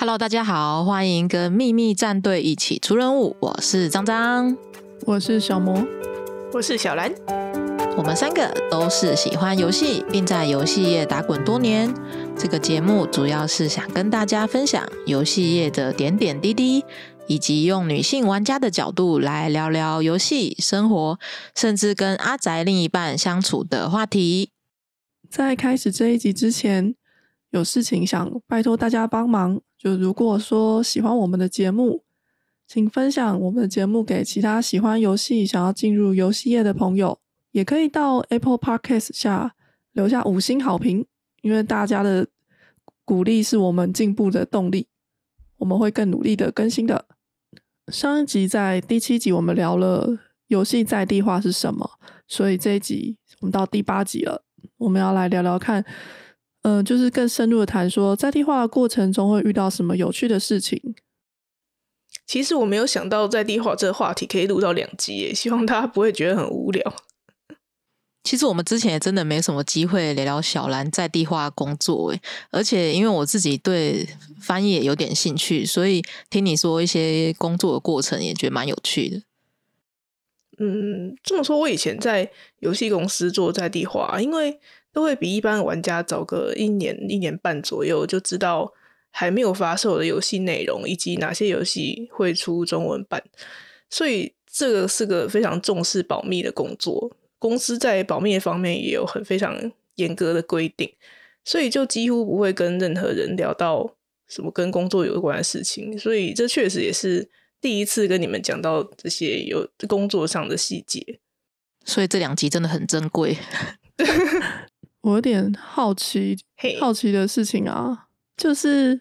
Hello，大家好，欢迎跟秘密战队一起出任务。我是张张，我是小魔，我是小兰。我们三个都是喜欢游戏，并在游戏业打滚多年。这个节目主要是想跟大家分享游戏业的点点滴滴，以及用女性玩家的角度来聊聊游戏、生活，甚至跟阿宅另一半相处的话题。在开始这一集之前，有事情想拜托大家帮忙。就如果说喜欢我们的节目，请分享我们的节目给其他喜欢游戏、想要进入游戏业的朋友，也可以到 Apple Podcast 下留下五星好评，因为大家的鼓励是我们进步的动力，我们会更努力的更新的。上一集在第七集我们聊了游戏在地化是什么，所以这一集我们到第八集了，我们要来聊聊看。嗯，就是更深入的谈说，在地化的过程中会遇到什么有趣的事情。其实我没有想到在地化这个话题可以录到两集耶，希望大家不会觉得很无聊。其实我们之前也真的没什么机会聊聊小兰在地化工作诶，而且因为我自己对翻译也有点兴趣，所以听你说一些工作的过程也觉得蛮有趣的。嗯，这么说，我以前在游戏公司做在地化，因为。都会比一般玩家早个一年一年半左右，就知道还没有发售的游戏内容以及哪些游戏会出中文版，所以这个是个非常重视保密的工作。公司在保密方面也有很非常严格的规定，所以就几乎不会跟任何人聊到什么跟工作有关的事情。所以这确实也是第一次跟你们讲到这些有工作上的细节。所以这两集真的很珍贵。我有点好奇，好奇的事情啊，就是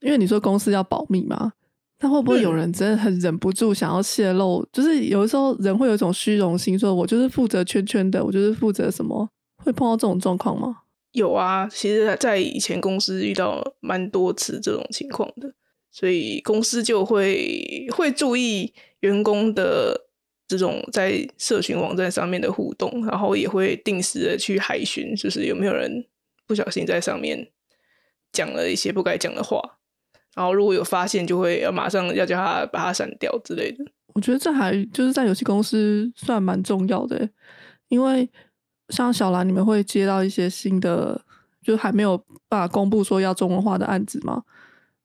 因为你说公司要保密嘛，那会不会有人真的很忍不住想要泄露？就是有的时候人会有一种虚荣心，说我就是负责圈圈的，我就是负责什么，会碰到这种状况吗？有啊，其实，在以前公司遇到蛮多次这种情况的，所以公司就会会注意员工的。这种在社群网站上面的互动，然后也会定时的去海巡，就是有没有人不小心在上面讲了一些不该讲的话，然后如果有发现，就会要马上要叫他把他删掉之类的。我觉得这还就是在游戏公司算蛮重要的，因为像小兰，你们会接到一些新的，就还没有办法公布说要中文化的案子嘛？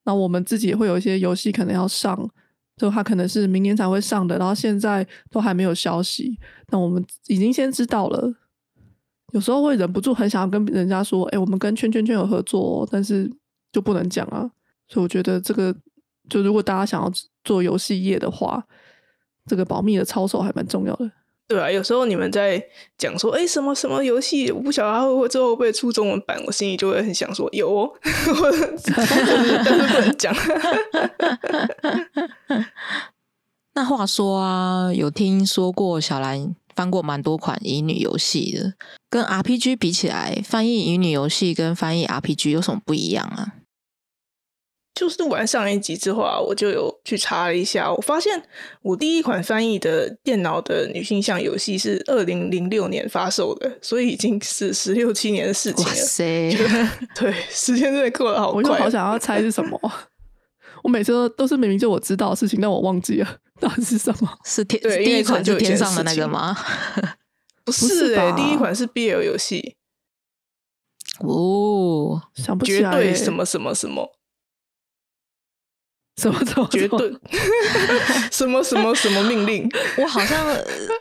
那我们自己也会有一些游戏可能要上。就他可能是明年才会上的，然后现在都还没有消息。那我们已经先知道了，有时候会忍不住很想要跟人家说：“哎，我们跟圈圈圈有合作，哦但是就不能讲啊。”所以我觉得这个，就如果大家想要做游戏业的话，这个保密的操守还蛮重要的。对啊，有时候你们在讲说，哎，什么什么游戏，我不晓得它会不会之后会不会出中文版，我心里就会很想说，有，哦，但是不能讲。那话说啊，有听说过小兰翻过蛮多款乙女游戏的，跟 RPG 比起来，翻译乙女游戏跟翻译 RPG 有什么不一样啊？就是录完上一集之后啊，我就有去查了一下，我发现我第一款翻译的电脑的女性向游戏是二零零六年发售的，所以已经是十六七年的事情了。哇塞！对，时间真的过得好快。我就好想要猜是什么，我每次都都是明明就我知道的事情，但我忘记了 到底是什么。是天第一款就天上的那个吗？不是哎，第一款是 BL 游戏。哦，想不起来，绝对什么什么什么。什么什么绝对？什么什么什么命令？我好像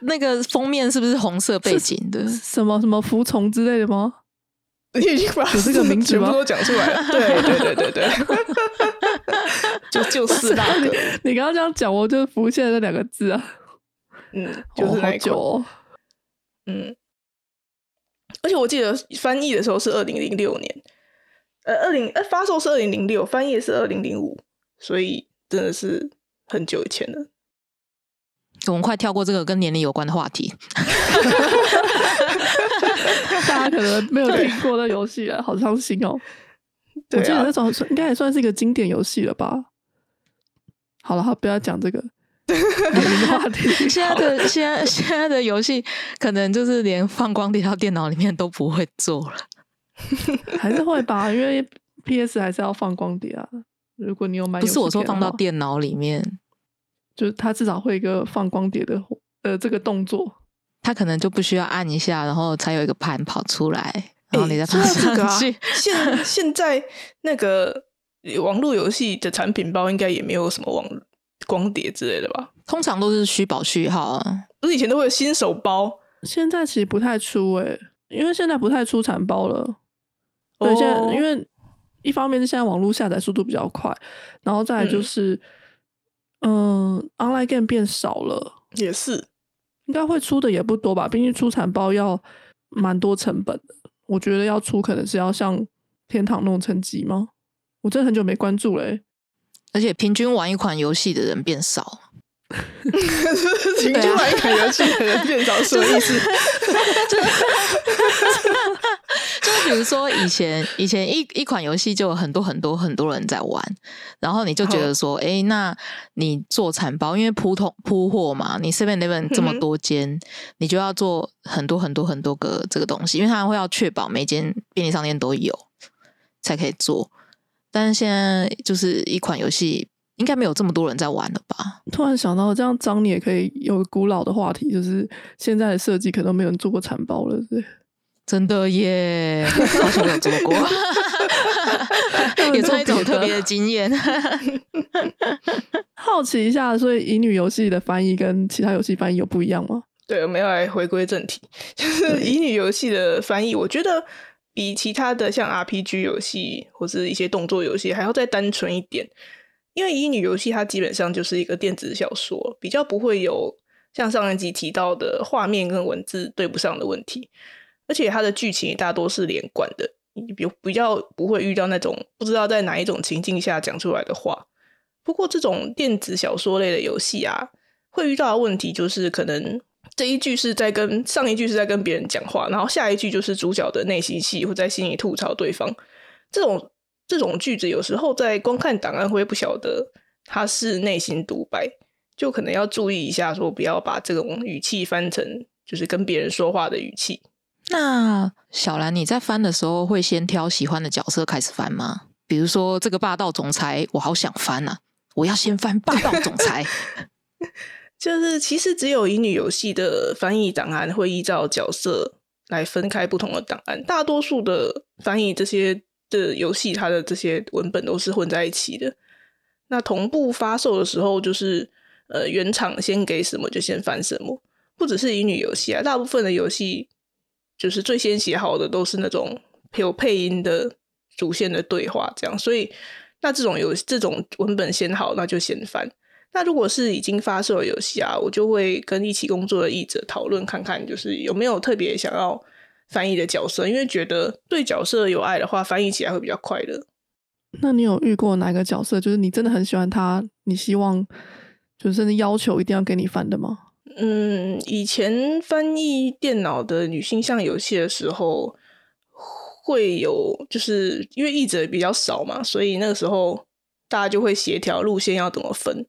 那个封面是不是红色背景的？什么什么服从之类的吗？你已经把这个名字全部都讲出来了。对对对对对，就就是那个。你刚刚这样讲，我就浮现了那两个字啊。嗯，就是好久。嗯，而且我记得翻译的时候是二零零六年，呃，二零呃发售是二零零六，翻译是二零零五。所以真的是很久以前了。我们快跳过这个跟年龄有关的话题。大家可能没有听过的游戏啊，好伤心哦。我记得那种应该也算是一个经典游戏了吧。好了，好，不要讲这个年龄话题。现在的现在现在的游戏，可能就是连放光碟到电脑里面都不会做了。还是会吧，因为 PS 还是要放光碟啊。如果你有买，不是我说放到，电脑里面，就是它至少会一个放光碟的呃这个动作。它可能就不需要按一下，然后才有一个盘跑出来，然后你再放说到这个啊上去。现 现在那个网络游戏的产品包应该也没有什么网光碟之类的吧？通常都是虚宝序号啊。不是以前都会有新手包，现在其实不太出诶、因为现在不太出产包了。对，现在哦因为一方面是现在网络下载速度比较快，然后再来就嗯是，嗯、o n l i n e game 变少了，也是应该会出的也不多吧？毕竟出产包要蛮多成本的，我觉得要出可能是要像天堂那种层级吗？我真的很久没关注嘞、欸，而且平均玩一款游戏的人变少，平均玩一款游戏的人变少，什么意思？就是比如说以前 以前一一款游戏就有很多很多很多人在玩，然后你就觉得说，哎、那你做产包，因为铺通铺货嘛，你 Seven Eleven 这么多间，你就要做很多很多很多个这个东西，因为它会要确保每间便利商店都有才可以做。但是现在就是一款游戏，应该没有这么多人在玩了吧？突然想到，这样张你也可以有古老的话题，就是现在的设计可能没有人做过产包了，对。真的耶，好 像没有做过，也算一种特别的经验。好奇一下，所以乙女游戏的翻译跟其他游戏翻译有不一样吗？对，我们要来回归正题，就是乙女游戏的翻译，我觉得比其他的像 RPG 游戏或是一些动作游戏还要再单纯一点。因为乙女游戏它基本上就是一个电子小说，比较不会有像上一集提到的画面跟文字对不上的问题，而且它的剧情也大多是连贯的，你比比较不会遇到那种不知道在哪一种情境下讲出来的话。不过这种电子小说类的游戏啊，会遇到的问题就是可能这一句是在跟上一句是在跟别人讲话，然后下一句就是主角的内心戏会在心里吐槽对方。这种这种句子有时候在光看档案会不晓得它是内心独白，就可能要注意一下，说不要把这种语气翻成就是跟别人说话的语气。那小兰，你在翻的时候会先挑喜欢的角色开始翻吗？比如说这个霸道总裁，我好想翻啊，我要先翻霸道总裁。就是其实只有乙女游戏的翻译档案会依照角色来分开不同的档案，大多数的翻译这些的游戏，它的这些文本都是混在一起的。那同步发售的时候，就是呃原厂先给什么就先翻什么，不只是乙女游戏啊，大部分的游戏就是最先写好的都是那种有配音的主线的对话，这样，所以那这种游这种文本先好，那就先翻。那如果是已经发售的游戏啊，我就会跟一起工作的译者讨论看看，就是有没有特别想要翻译的角色，因为觉得对角色有爱的话，翻译起来会比较快乐。那你有遇过哪个角色，就是你真的很喜欢他，你希望就是甚至要求一定要给你翻的吗？嗯，以前翻译电脑的女性向游戏的时候，会有就是因为译者比较少嘛，所以那个时候大家就会协调路线要怎么分。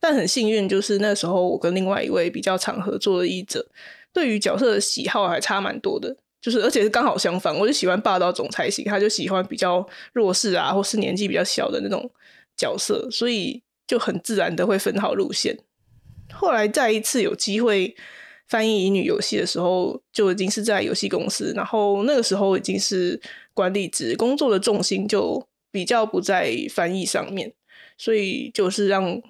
但很幸运，就是那时候我跟另外一位比较常合作的译者，对于角色的喜好还差蛮多的。就是而且是刚好相反，我就喜欢霸道总裁型，他就喜欢比较弱势啊，或是年纪比较小的那种角色，所以就很自然的会分好路线。后来再一次有机会翻译乙女游戏的时候，就已经是在游戏公司，然后那个时候已经是管理职，工作的重心就比较不在翻译上面，所以就是让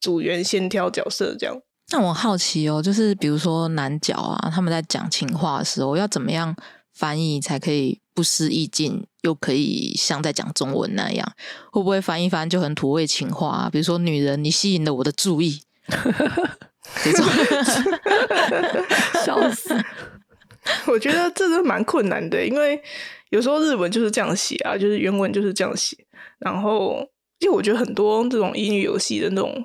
组员先挑角色这样。那我好奇哦，就是比如说男角啊，他们在讲情话的时候，要怎么样翻译才可以不失意境，又可以像在讲中文那样？会不会翻一翻就很土味情话、啊？比如说“女人，你吸引了我的注意” 这种。笑死！我觉得这是蛮困难的，因为有时候日文就是这样写啊，就是原文就是这样写。然后，因为我觉得很多这种英语游戏的那种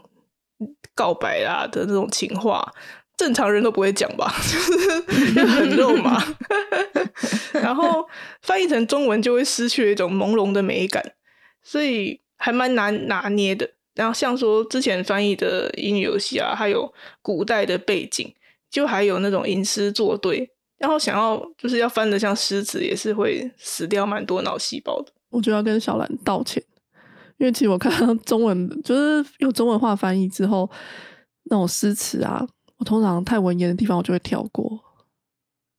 告白啦的那种情话，正常人都不会讲吧，就是很肉麻。然后翻译成中文就会失去一种朦胧的美感，所以还蛮难拿捏的。然后像说之前翻译的英语游戏啊，还有古代的背景，就还有那种吟诗作对，然后想要就是要翻的像诗词，也是会死掉蛮多脑细胞的。我就要跟小兰道歉，因为其实我看到中文就是有中文化翻译之后，那种诗词啊，我通常太文言的地方我就会跳过。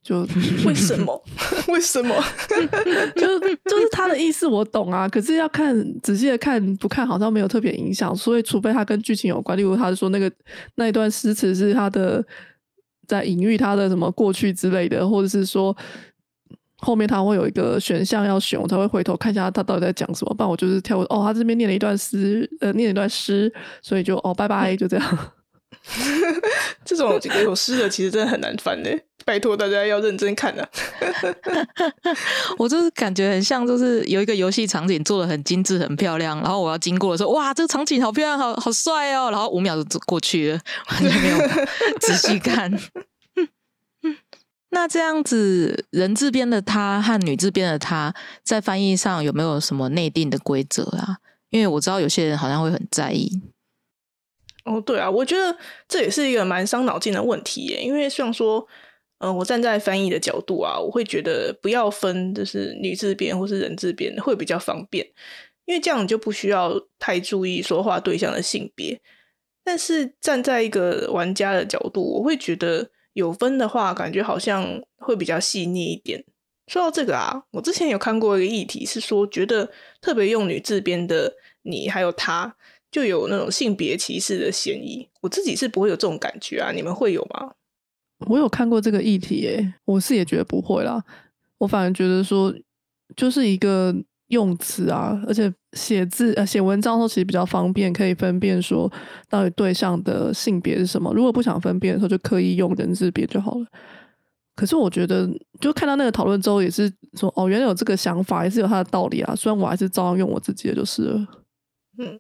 就 为什么？为什么？就就是他的意思我懂啊，可是要看仔细的看不看，好像没有特别影响。所以除非他跟剧情有关，例如他说那个那一段诗词是他的在隐喻他的什么过去之类的，或者是说后面他会有一个选项要选，我才会回头看一下他到底在讲什么。不然我就是跳哦，他这边念了一段诗，呃，念了一段诗，所以就哦，拜拜，就这样。这种有诗的其实真的很难翻呢，拜托大家要认真看啊！我就是感觉很像，就是有一个游戏场景做的很精致、很漂亮，然后我要经过的时候，哇，这个场景好漂亮，好好帅哦！然后五秒就过去了，完全没有仔细看。那这样子，人字边的他和女字边的他在翻译上有没有什么内定的规则啊？因为我知道有些人好像会很在意。哦，对啊，我觉得这也是一个蛮伤脑筋的问题耶。因为像说，嗯，我站在翻译的角度啊，我会觉得不要分，就是女字边或是人字边会比较方便，因为这样你就不需要太注意说话对象的性别。但是站在一个玩家的角度，我会觉得有分的话，感觉好像会比较细腻一点。说到这个啊，我之前有看过一个议题，是说觉得特别用女字边的你还有他。就有那种性别歧视的嫌疑，我自己是不会有这种感觉啊，你们会有吗？我有看过这个议题，诶，我是也觉得不会啦，我反而觉得说，就是一个用词啊，而且写字呃写文章的时候其实比较方便，可以分辨说到底对象的性别是什么。如果不想分辨的时候，就刻意用人字别就好了。可是我觉得，就看到那个讨论之后，也是说，哦，原来有这个想法，也是有它的道理啊。虽然我还是照样用我自己的就是了，嗯。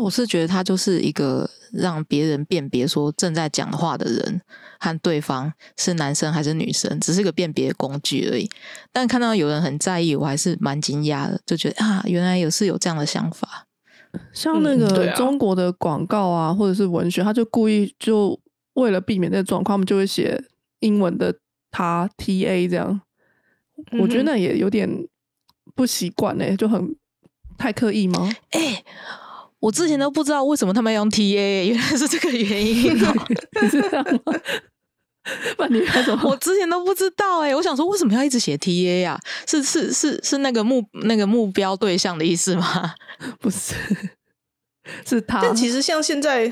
我是觉得他就是一个让别人辨别说正在讲话的人和对方是男生还是女生，只是个辨别工具而已。但看到有人很在意，我还是蛮惊讶的，就觉得啊，原来有是有这样的想法。像那个中国的广告啊，或者是文学，他就故意就为了避免这个状况，他们就会写英文的他 T A 这样。我觉得那也有点不习惯呢，就很太刻意吗？哎。我之前都不知道为什么他们要用 T A，原来是这个原因哦，是这样吗？那你开什么？我之前都不知道哎，我想说为什么要一直写 T A 呀？是是是是那个目那个目标对象的意思吗？不是，是他。但其实像现在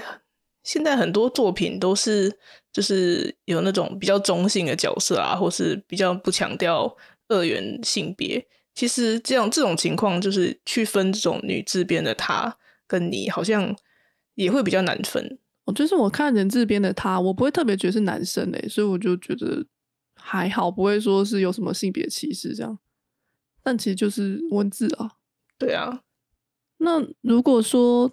现在很多作品都是就是有那种比较中性的角色啊，或是比较不强调二元性别。其实这样这种情况就是去分这种女字边的他。跟你好像也会比较难分，哦，就是我看人字边的他，我不会特别觉得是男生诶，所以我就觉得还好，不会说是有什么性别歧视这样。但其实就是文字啊，对啊。那如果说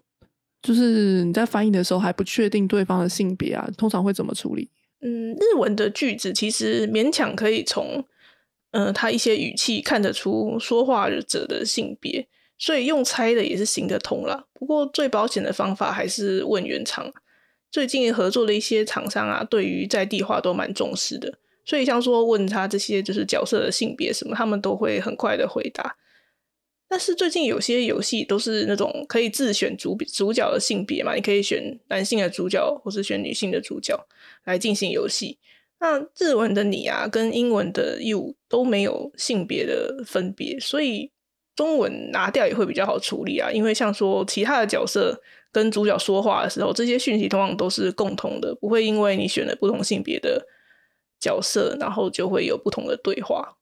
就是你在翻译的时候还不确定对方的性别啊，通常会怎么处理？嗯，日文的句子其实勉强可以从呃他一些语气看得出说话者的性别。所以用猜的也是行得通啦，不过最保险的方法还是问原厂。最近合作的一些厂商啊，对于在地化都蛮重视的，所以像说问他这些就是角色的性别什么，他们都会很快的回答。但是最近有些游戏都是那种可以自选主主角的性别嘛，你可以选男性的主角或是选女性的主角来进行游戏。那日文的你啊，跟英文的 you 都没有性别的分别，所以。中文拿掉也会比较好处理啊，因为像说其他的角色跟主角说话的时候，这些讯息通常都是共同的，不会因为你选了不同性别的角色，然后就会有不同的对话。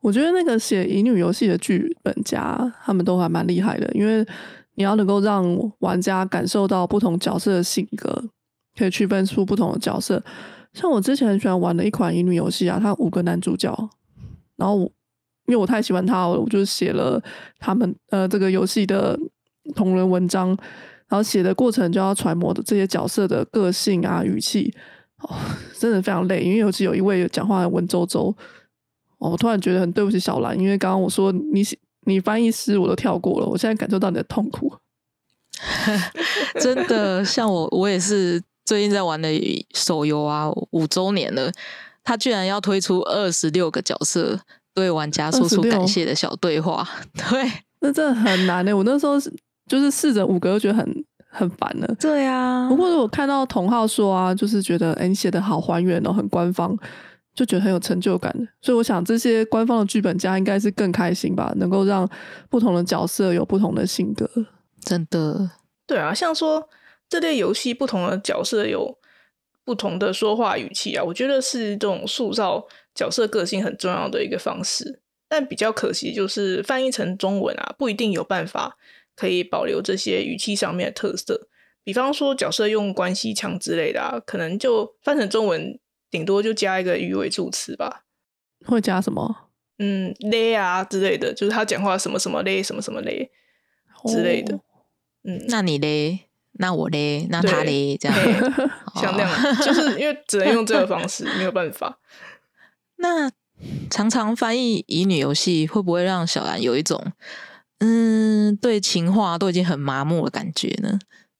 我觉得那个写乙女游戏的剧本家，他们都还蛮厉害的，因为你要能够让玩家感受到不同角色的性格，可以区分出不同的角色。像我之前很喜欢玩的一款乙女游戏啊，它五个男主角，然后。因为我太喜欢他了，我就写了他们呃这个游戏的同人文章，然后写的过程就要揣摩的这些角色的个性啊语气，哦，真的非常累。因为尤其有一位讲话文绉绉，哦，我突然觉得很对不起小兰，因为刚刚我说你你翻译师我都跳过了，我现在感受到你的痛苦。真的，像我我也是最近在玩的手游啊，五周年了，他居然要推出二十六个角色。对玩家说出感谢的小对话，对，那真的很难呢。我那时候就是试着五格，就觉得很很烦了。对啊，不过我看到同号说啊，就是觉得哎，你写的好还原哦，很官方，就觉得很有成就感。所以我想，这些官方的剧本家应该是更开心吧，能够让不同的角色有不同的性格。真的，对啊，像说这类游戏，不同的角色有不同的说话语气啊，我觉得是这种塑造角色个性很重要的一个方式。但比较可惜，就是翻译成中文啊，不一定有办法可以保留这些语气上面的特色。比方说，角色用关系腔之类的，啊，可能就翻成中文，顶多就加一个语尾助词吧。会加什么？嗯，嘞啊之类的，就是他讲话什么什么嘞，什么什么嘞之类的。嗯，那你嘞？那我嘞？那他嘞？这样，像那样，就是因为只能用这个方式，没有办法。那。常常翻译乙女游戏，会不会让小兰有一种嗯，对情话都已经很麻木的感觉呢？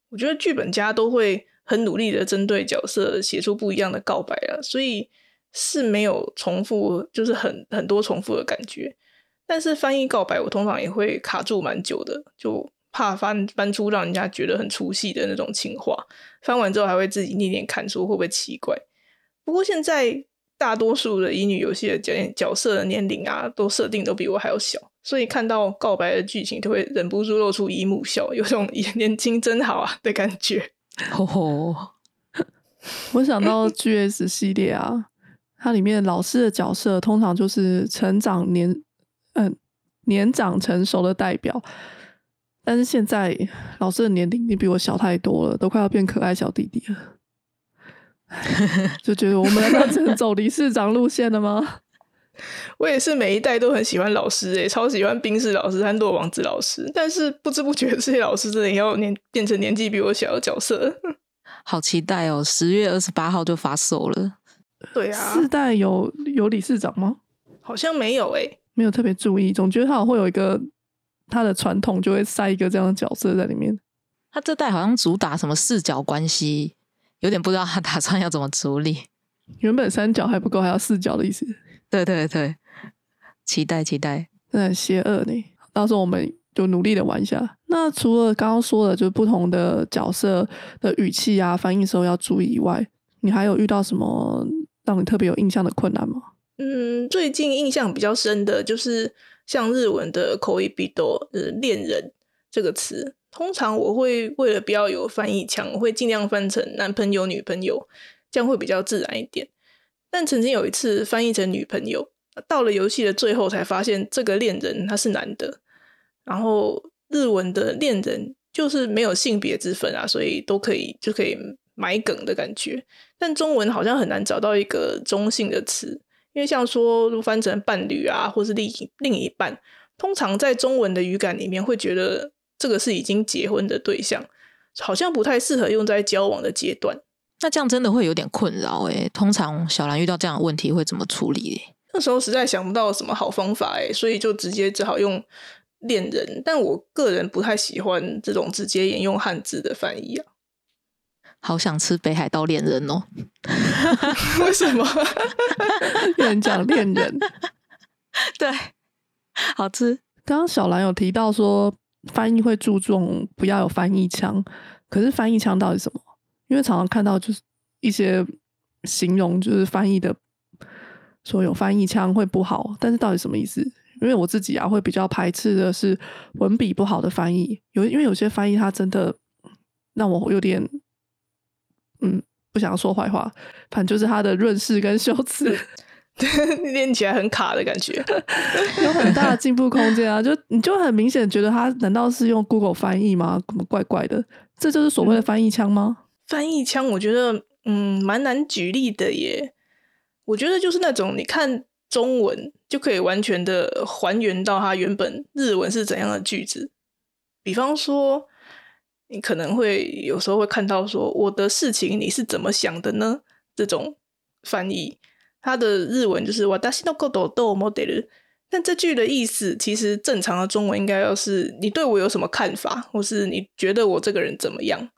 我觉得剧本家都会很努力的针对角色写出不一样的告白了，所以是没有重复，就是很很多重复的感觉。但是翻译告白，我通常也会卡住蛮久的，就怕翻翻出让人家觉得很出戏的那种情话。翻完之后还会自己念念看，说会不会奇怪？不过现在。大多数的乙女游戏的角角色的年龄啊，都设定都比我还要小，所以看到告白的剧情，就会忍不住露出姨母笑，有种年轻真好啊的感觉。哦，我想到 G S 系列啊，它里面老师的角色通常就是成长年嗯年长成熟的代表，但是现在老师的年龄已经比我小太多了，都快要变可爱小弟弟了。就觉得我们难道只能走理事长路线了吗？我也是每一代都很喜欢老师诶，超喜欢冰室老师和洛王子老师，但是不知不觉这些老师真的要年变成年纪比我小的角色，好期待哦！十月二十八号就发售了。对啊，四代有有理事长吗？好像没有诶，没有特别注意，总觉得他会有一个他的传统，就会塞一个这样的角色在里面。他这代好像主打什么视角关系。有点不知道他打算要怎么处理。原本三角还不够，还要四角的意思。对对对，期待期待，真的很邪恶呢。到时候我们就努力的玩一下。那除了刚刚说的，就是不同的角色的语气啊，翻译时候要注意以外，你还有遇到什么让你特别有印象的困难吗？嗯，最近印象比较深的就是像日文的口译比多，呃，恋人这个词。通常我会为了不要有翻译腔，我会尽量翻成男朋友、女朋友，这样会比较自然一点。但曾经有一次翻译成女朋友，到了游戏的最后才发现这个恋人他是男的。然后日文的恋人就是没有性别之分啊，所以都可以就可以埋梗的感觉。但中文好像很难找到一个中性的词，因为像说翻成伴侣啊，或是另另一半，通常在中文的语感里面会觉得。这个是已经结婚的对象，好像不太适合用在交往的阶段。那这样真的会有点困扰诶。通常小兰遇到这样的问题会怎么处理？那时候实在想不到什么好方法诶，所以就直接只好用恋人。但我个人不太喜欢这种直接沿用汉字的翻译啊。好想吃北海道恋人哦！为什么？有人讲恋人，对，好吃。刚刚小兰有提到说。翻译会注重不要有翻译腔，可是翻译腔到底什么？因为常常看到就是一些形容，就是翻译的说有翻译腔会不好，但是到底什么意思？因为我自己啊会比较排斥的是文笔不好的翻译，有因为有些翻译它真的让我有点嗯不想要说坏话，反正就是他的润饰跟修辞。练起来很卡的感觉，有很大的进步空间啊！就你就很明显觉得他难道是用 Google 翻译吗？怎么怪怪的？这就是所谓的翻译腔吗？翻译腔，我觉得嗯蛮难举例的耶。我觉得就是那种你看中文就可以完全的还原到它原本日文是怎样的句子。比方说，你可能会有时候会看到说我的事情你是怎么想的呢？这种翻译。它的日文就是“我达西诺够多多 model”，但这句的意思其实正常的中文应该要是“你对我有什么看法”或是“你觉得我这个人怎么样”。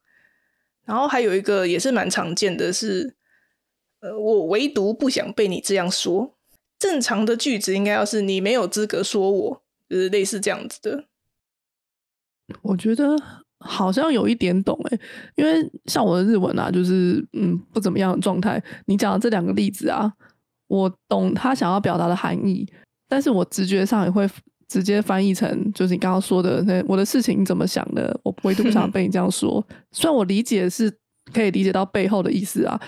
然后还有一个也是蛮常见的是“呃，我唯独不想被你这样说”。正常的句子应该要是“你没有资格说我”，就是类似这样子的。我觉得好像有一点懂诶，因为像我的日文啊，就是嗯不怎么样的状态。你讲的这两个例子啊，我懂他想要表达的含义，但是我直觉上也会直接翻译成就是你刚刚说的那我的事情你怎么想的，我唯独不想 被你这样说。虽然我理解是可以理解到背后的意思啊，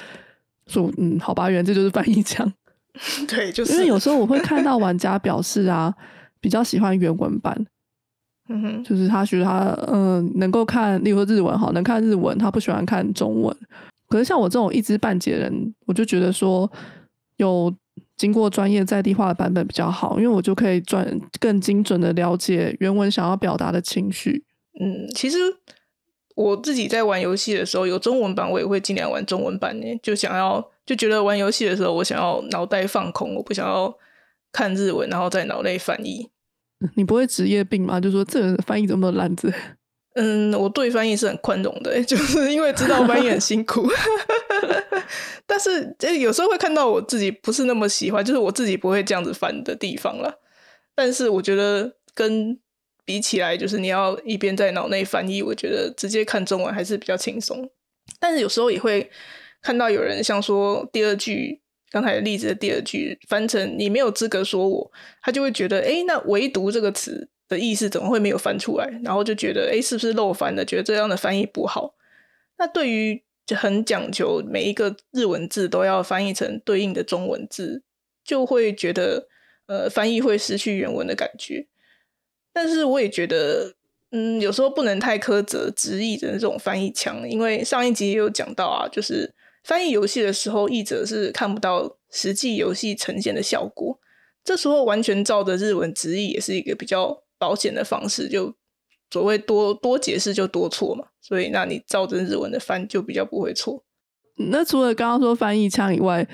说嗯好吧，原来这就是翻译腔。对，就是因为有时候我会看到玩家表示啊，比较喜欢原文版。嗯哼，就是他觉得他嗯能够看，例如说日文好，能看日文，他不喜欢看中文。可是像我这种一知半解人，我就觉得说有经过专业在地化的版本比较好，因为我就可以转更精准的了解原文想要表达的情绪。嗯，其实我自己在玩游戏的时候，有中文版我也会尽量玩中文版呢，就想要就觉得玩游戏的时候，我想要脑袋放空，我不想要看日文，然后在脑内翻译。你不会职业病吗？就说这翻译这么多烂字？嗯，我对翻译是很宽容的，就是因为知道翻译很辛苦。但是，有时候会看到我自己不是那么喜欢，就是我自己不会这样子翻的地方了。但是，我觉得跟比起来，就是你要一边在脑内翻译，我觉得直接看中文还是比较轻松。但是有时候也会看到有人像说第二句。刚才的例子的第二句翻成“你没有资格说我”，他就会觉得，哎，那唯独这个词的意思怎么会没有翻出来？然后就觉得，哎，是不是漏翻了？觉得这样的翻译不好。那对于很讲究每一个日文字都要翻译成对应的中文字，就会觉得，呃，翻译会失去原文的感觉。但是我也觉得，嗯，有时候不能太苛责直译的这种翻译腔，因为上一集也有讲到啊，就是。翻译游戏的时候，译者是看不到实际游戏呈现的效果。这时候完全照着日文直译也是一个比较保险的方式，就所谓多多解释就多错嘛。所以，那你照着日文的翻就比较不会错。那除了刚刚说翻译腔以外，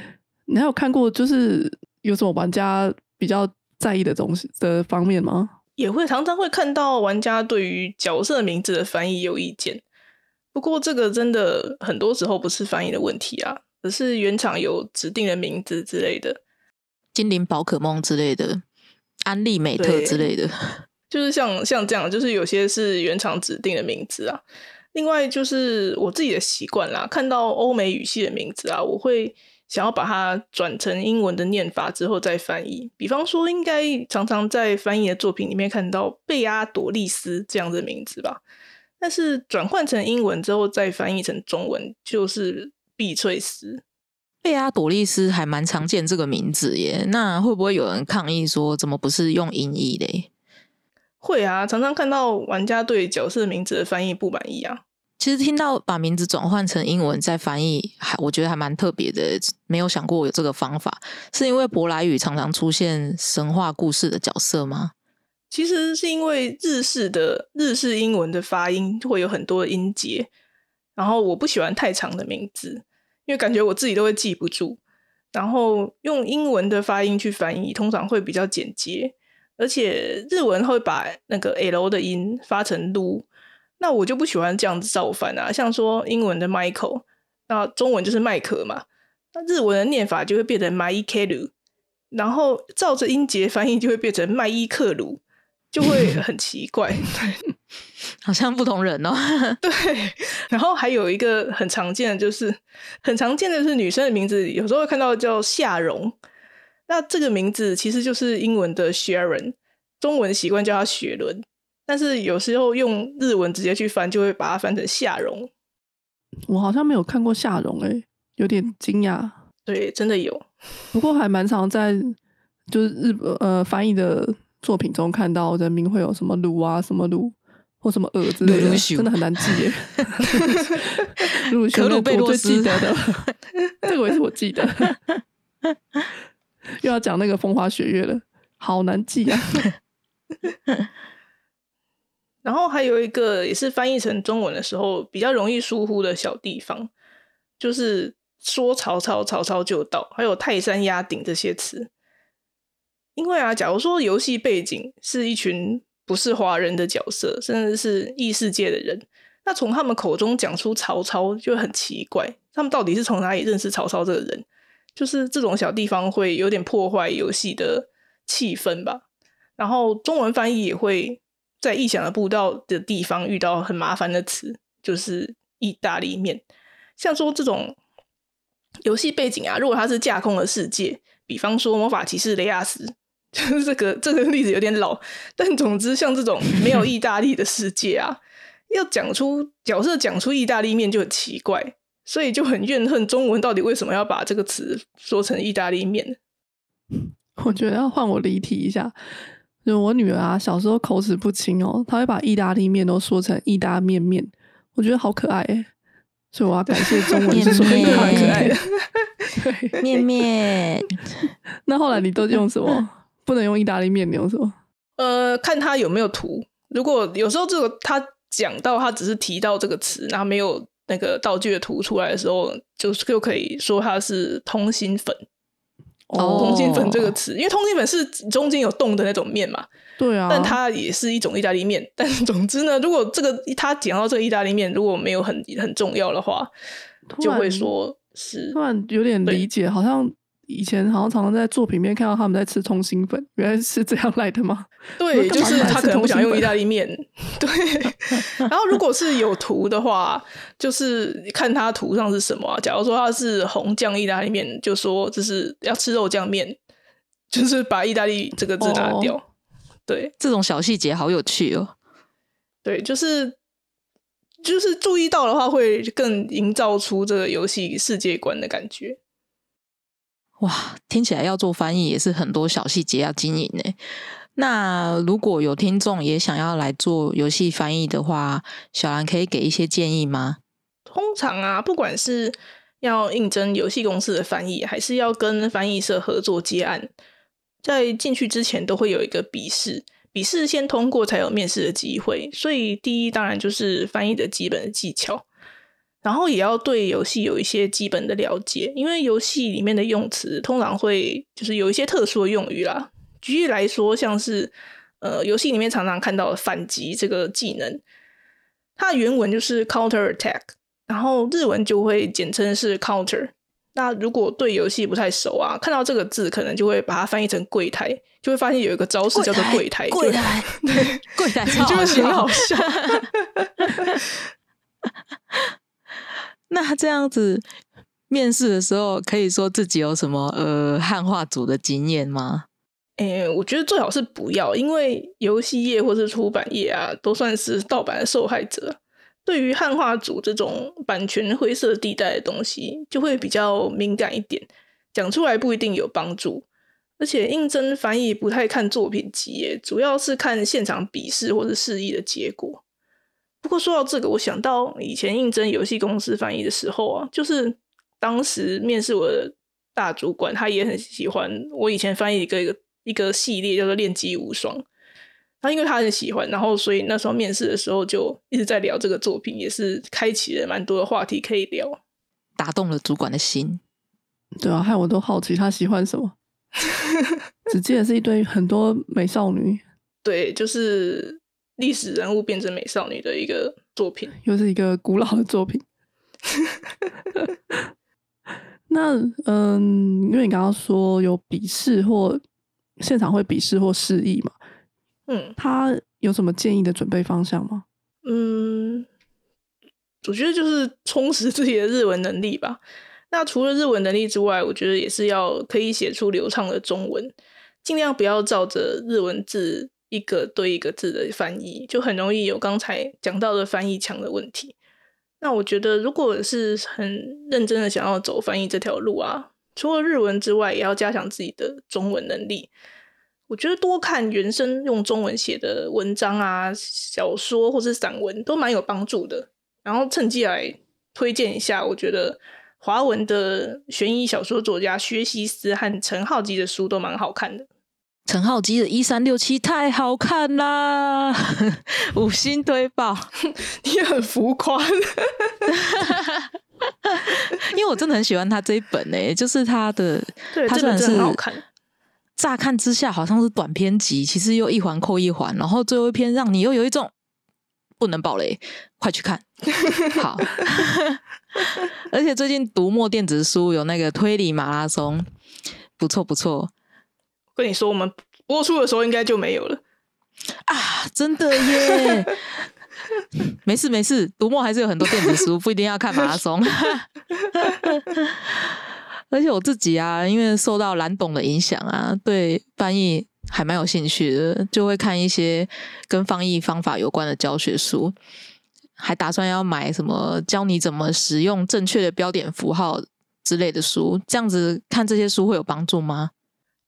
你还有看过就是有什么玩家比较在意的东西的方面吗？也会常常会看到玩家对于角色名字的翻译有意见。不过，这个真的很多时候不是翻译的问题啊，而是原厂有指定的名字之类的，精灵宝可梦之类的，安利美特之类的，就是像像这样，就是有些是原厂指定的名字啊。另外，就是我自己的习惯啦，看到欧美语系的名字啊，我会想要把它转成英文的念法之后再翻译。比方说，应该常常在翻译的作品里面看到贝阿朵利斯这样的名字吧。但是转换成英文之后再翻译成中文就是碧翠丝。贝阿朵丽丝还蛮常见这个名字耶，那会不会有人抗议说怎么不是用音译嘞？会啊，常常看到玩家对角色名字的翻译不满意啊。其实听到把名字转换成英文再翻译，还我觉得还蛮特别的，没有想过有这个方法，是因为舶来语常常出现神话故事的角色吗？其实是因为日式的日式英文的发音会有很多音节，然后我不喜欢太长的名字，因为感觉我自己都会记不住。然后用英文的发音去翻译，通常会比较简洁，而且日文会把那个 L 的音发成 l 那我就不喜欢这样子造反啊。像说英文的 Michael，那中文就是麦克嘛，那日文的念法就会变成 m i k e l 然后照着音节翻译就会变成麦伊克鲁。就会很奇怪，好像不同人哦。对，然后还有一个很常见的，就是很常见的是女生的名字，有时候会看到叫夏蓉。那这个名字其实就是英文的 Sharon，中文习惯叫她雪伦，但是有时候用日文直接去翻，就会把它翻成夏蓉。我好像没有看过夏蓉，哎，有点惊讶。对，真的有，不过还蛮常在就是日本呃翻译的。作品中看到人名会有什么鲁啊，什么鲁或什么尔之类的，真的很难记耶。鲁可鲁贝洛斯得的，这个也是我记得。又要讲那个风花雪月了，好难记啊。然后还有一个也是翻译成中文的时候比较容易疏忽的小地方，就是说曹操，曹操就到，还有泰山压顶这些词。因为啊，假如说游戏背景是一群不是华人的角色，甚至是异世界的人，那从他们口中讲出曹操就很奇怪。他们到底是从哪里认识曹操这个人？就是这种小地方会有点破坏游戏的气氛吧。然后中文翻译也会在意想的步道的地方遇到很麻烦的词，就是意大利面。像说这种游戏背景啊，如果它是架空的世界，比方说魔法骑士雷亚斯，就是这个这个例子有点老，但总之像这种没有意大利的世界啊，要讲出角色讲出意大利面就很奇怪，所以就很怨恨中文到底为什么要把这个词说成意大利面。我觉得要换我离题一下，就我女儿啊，小时候口齿不清哦，她会把意大利面都说成意大面面，我觉得好可爱哎，所以我要感谢中文是说面面蛮可爱的。对，面面，那后来你都用什么？不能用意大利面，你用什么？呃，看他有没有图。如果有时候这个他讲到他只是提到这个词，然后没有那个道具的图出来的时候，就是就可以说它是通心粉。哦通心粉这个词，因为通心粉是中间有洞的那种面嘛，对啊，但它也是一种意大利面。但总之呢，如果这个他讲到这个意大利面如果没有很很重要的话，就会说是突然有点理解，好像以前好像常常在作品里面看到他们在吃通心粉，原来是这样来的吗？对，就是他可能不想用意大利面。对，然后如果是有图的话，就是看他图上是什么啊。假如说他是红酱意大利面，就说这是要吃肉酱面，就是把意大利这个字拿掉。哦对这种小细节好有趣哦。对，就是就是注意到的话，会更营造出这个游戏世界观的感觉。哇，听起来要做翻译也是很多小细节要经营呢。那如果有听众也想要来做游戏翻译的话，小兰可以给一些建议吗？通常啊，不管是要应征游戏公司的翻译，还是要跟翻译社合作接案，在进去之前都会有一个笔试，笔试先通过才有面试的机会。所以第一当然就是翻译的基本的技巧，然后也要对游戏有一些基本的了解，因为游戏里面的用词通常会就是有一些特殊的用语啦。举例来说，像是呃游戏里面常常看到的反击这个技能，它的原文就是 counter attack。然后日文就会简称是 counter。那如果对游戏不太熟啊，看到这个字，可能就会把它翻译成柜台，就会发现有一个招式叫做柜台，柜台，对，柜台 就超好会很好笑。笑。那这样子面试的时候，可以说自己有什么呃汉化组的经验吗？诶、我觉得最好是不要，因为游戏业或是出版业啊，都算是盗版的受害者。对于汉化组这种版权灰色地带的东西，就会比较敏感一点，讲出来不一定有帮助。而且应征翻译不太看作品集，主要是看现场笔试或是试译的结果。不过说到这个，我想到以前应征游戏公司翻译的时候啊，就是当时面试我的大主管，他也很喜欢我以前翻译一个一个一个系列叫做《练级无双》。他因为他很喜欢，然后所以那时候面试的时候就一直在聊这个作品，也是开启了蛮多的话题可以聊。打动了主管的心。对啊，害我都好奇他喜欢什么。只记得是一堆很多美少女，对，就是历史人物变成美少女的一个作品。又是一个古老的作品。那嗯，因为你刚刚说有笔试或现场会笔试或示意嘛，嗯他有什么建议的准备方向吗？嗯，我觉得就是充实自己的日文能力吧。那除了日文能力之外，我觉得也是要可以写出流畅的中文，尽量不要照着日文字一个对一个字的翻译，就很容易有刚才讲到的翻译墙的问题。那我觉得，如果是很认真的想要走翻译这条路啊，除了日文之外，也要加强自己的中文能力。我觉得多看原生用中文写的文章啊、小说或是散文都蛮有帮助的。然后趁机来推荐一下，我觉得华文的悬疑小说作家薛西斯和陈浩基的书都蛮好看的。陈浩基的一三六七太好看啦，五星推爆！你很浮夸，因为我真的很喜欢他这一本诶、就是他的，他虽然是很好看。乍看之下好像是短篇集，其实又一环扣一环，然后最后一篇让你又有一种不能爆雷，快去看。好，而且最近读墨电子书有那个推理马拉松，不错不错。跟你说，我们播出的时候应该就没有了。啊，真的耶！没事没事，读墨还是有很多电子书，不一定要看马拉松。而且我自己啊，因为受到蓝董的影响啊，对翻译还蛮有兴趣的，就会看一些跟翻译方法有关的教学书，还打算要买什么教你怎么使用正确的标点符号之类的书。这样子看这些书会有帮助吗？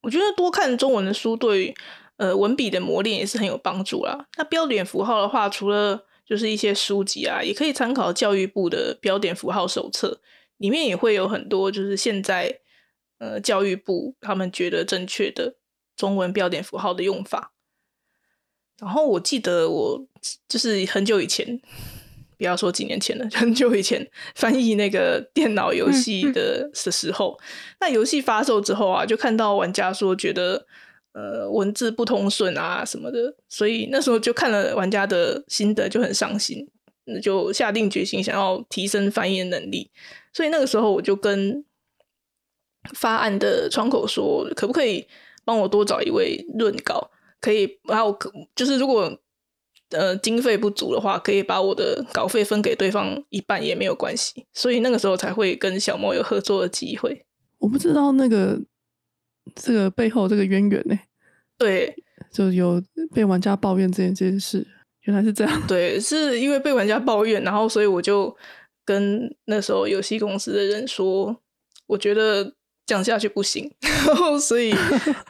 我觉得多看中文的书对呃文笔的磨练也是很有帮助啦。那标点符号的话，除了就是一些书籍啊，也可以参考教育部的标点符号手册。里面也会有很多，就是现在呃教育部他们觉得正确的中文标点符号的用法。然后我记得我就是很久以前，不要说几年前了，很久以前翻译那个电脑游戏的的时候，那游戏发售之后啊，就看到玩家说觉得呃文字不通顺啊什么的，所以那时候就看了玩家的心得，就很伤心。那就下定决心想要提升翻译能力，所以那个时候我就跟发案的窗口说，可不可以帮我多找一位润稿？可以，然后就是如果呃经费不足的话，可以把我的稿费分给对方一半也没有关系。所以那个时候才会跟小莫有合作的机会。我不知道那个这个背后这个渊源呢？对，就有被玩家抱怨这件这件事。原来是这样，对，是因为被玩家抱怨，然后所以我就跟那时候游戏公司的人说，我觉得讲下去不行，然 后所以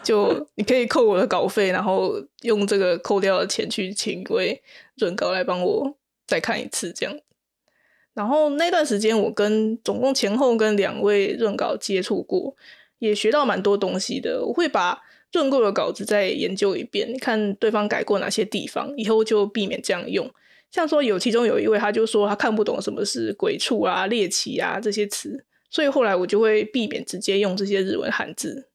就你可以扣我的稿费，然后用这个扣掉的钱去请一位润稿来帮我再看一次，这样。然后那段时间我跟总共前后跟两位润稿接触过，也学到蛮多东西的。我会把。润过的稿子再研究一遍，看对方改过哪些地方，以后就避免这样用。像说有其中有一位，他就说他看不懂什么是鬼畜啊、猎奇啊这些词，所以后来我就会避免直接用这些日文汉字。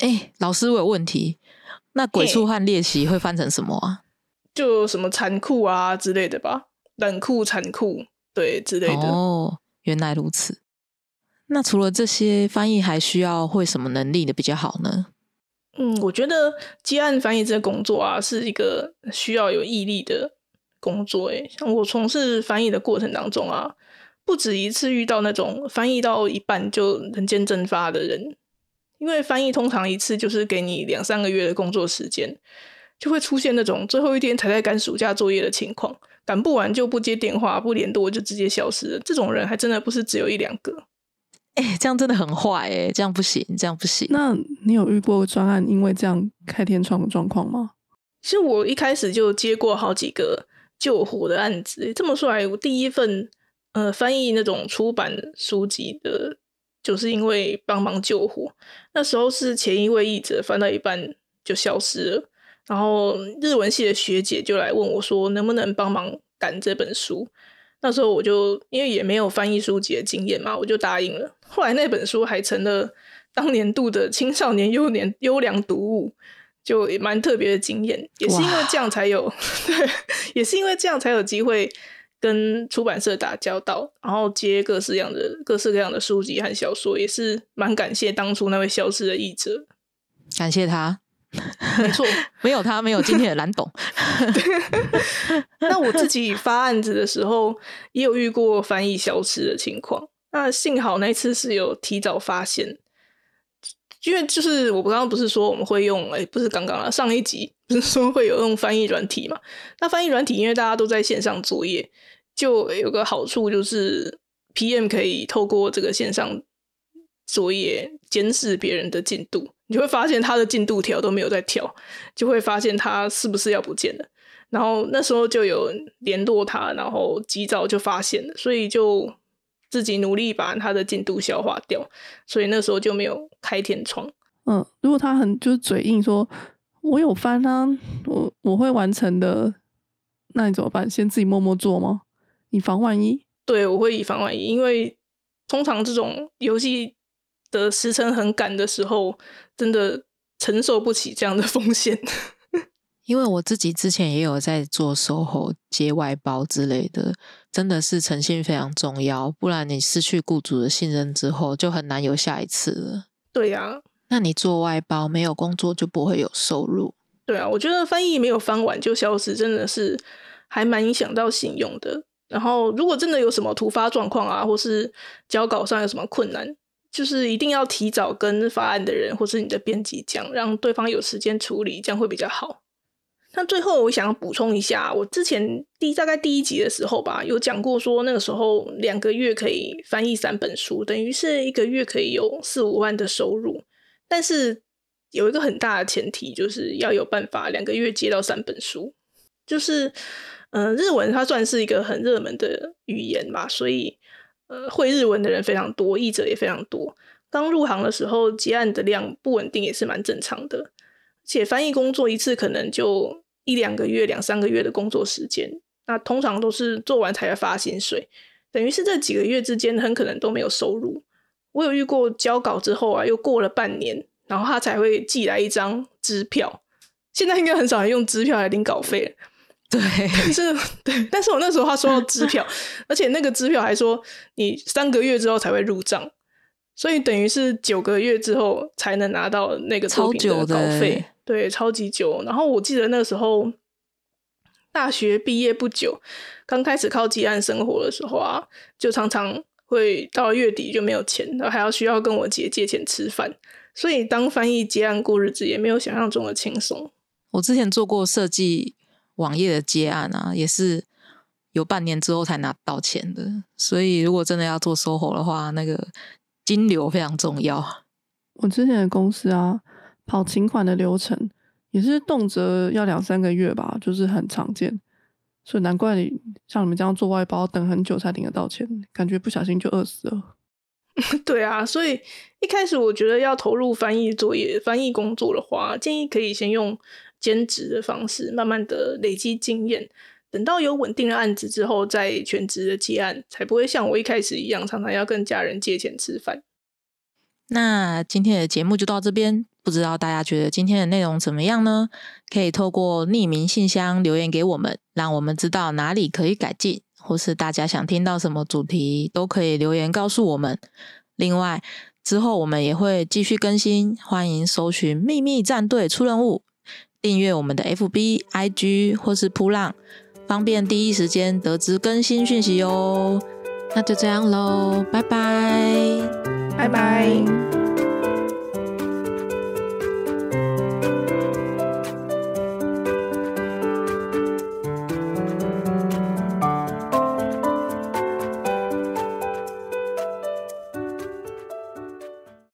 哎，老师，我有问题，那鬼畜和猎奇会翻成什么啊？就什么残酷啊之类的吧，冷酷、残酷，对之类的。哦，原来如此。那除了这些，翻译还需要会什么能力的比较好呢？嗯，我觉得接案翻译这个工作啊，是一个需要有毅力的工作。诶，像我从事翻译的过程当中啊，不止一次遇到那种翻译到一半就人间蒸发的人。因为翻译通常一次就是给你两三个月的工作时间，就会出现那种最后一天才在赶暑假作业的情况，赶不完就不接电话、不联络就直接消失了。这种人还真的不是只有一两个。哎，这样真的很坏哎，这样不行，这样不行。那你有遇过专案因为这样开天窗的状况吗？其实我一开始就接过好几个救火的案子。这么说来，我第一份呃翻译那种出版书籍的，就是因为帮忙救火。那时候是前一位译者翻到一半就消失了，然后日文系的学姐就来问我说，能不能帮忙赶这本书。那时候我就因为也没有翻译书籍的经验嘛，我就答应了。后来那本书还成了当年度的青少年优年优良读物，就也蛮特别的经验。也是因为这样才有，对，也是因为这样才有机会跟出版社打交道，然后接各式各样的各式各样的书籍和小说，也是蛮感谢当初那位消失的译者，感谢他。没错，没有他，没有今天的蓝董。那我自己发案子的时候，也有遇过翻译消失的情况。那幸好那次是有提早发现，因为就是我刚刚不是说我们会用，哎，不是刚刚了，上一集不是说会有用翻译软体嘛？那翻译软体因为大家都在线上作业，就有个好处就是 PM 可以透过这个线上作业监视别人的进度。你会发现他的进度条都没有在跳，就会发现他是不是要不见了。然后那时候就有联络他，然后及早就发现了，所以就自己努力把他的进度消化掉。所以那时候就没有开天窗。嗯，如果他很就是嘴硬说“我有翻啊，我我会完成的”，那你怎么办？先自己默默做吗？以防万一？对，我会以防万一，因为通常这种游戏。的时程很赶的时候，真的承受不起这样的风险。因为我自己之前也有在做售后接外包之类的，真的是诚信非常重要，不然你失去雇主的信任之后，就很难有下一次了。对呀，那你做外包没有工作就不会有收入。对啊，我觉得翻译没有翻完就消失，真的是还蛮影响到信用的。然后，如果真的有什么突发状况啊，或是交稿上有什么困难，就是一定要提早跟发案的人或是你的编辑讲，让对方有时间处理，这样会比较好。那最后，我想要补充一下，我之前第大概第一集的时候吧，有讲过说，那个时候两个月可以翻译三本书，等于是一个月可以有四五万的收入。但是有一个很大的前提，就是要有办法两个月接到三本书。就是，嗯，日文它算是一个很热门的语言吧，所以，呃，会日文的人非常多，译者也非常多。刚入行的时候，结案的量不稳定也是蛮正常的。且翻译工作一次可能就一两个月、两三个月的工作时间，那通常都是做完才要发薪水，等于是这几个月之间很可能都没有收入。我有遇过交稿之后啊，又过了半年，然后他才会寄来一张支票。现在应该很少人用支票来领稿费，对，但是 对，但是我那时候他收到支票，而且那个支票还说你三个月之后才会入账。所以等于是九个月之后才能拿到那个作品的稿费，对，超级久。然后我记得那时候大学毕业不久，刚开始靠接案生活的时候啊，就常常会到月底就没有钱，然后还要需要跟我姐借钱吃饭。所以当翻译接案过日子也没有想象中的轻松。我之前做过设计网页的接案啊，也是有半年之后才拿到钱的。所以如果真的要做 SOHO 的话，那个。金流非常重要。我之前的公司啊，跑请款的流程也是动辄要两三个月吧，就是很常见。所以难怪你像你们这样做外包，等很久才领得到钱，感觉不小心就饿死了。对啊，所以一开始我觉得要投入翻译作业、翻译工作的话，建议可以先用兼职的方式，慢慢的累积经验。等到有稳定的案子之后，再全职的接案，才不会像我一开始一样，常常要跟家人借钱吃饭。那今天的节目就到这边，不知道大家觉得今天的内容怎么样呢？可以透过匿名信箱留言给我们，让我们知道哪里可以改进，或是大家想听到什么主题，都可以留言告诉我们。另外，之后我们也会继续更新，欢迎搜寻“秘密战队出任务”，订阅我们的 FB、IG 或是扑浪。方便第一时间得知更新讯息哟，那就这样喽，拜拜，拜拜。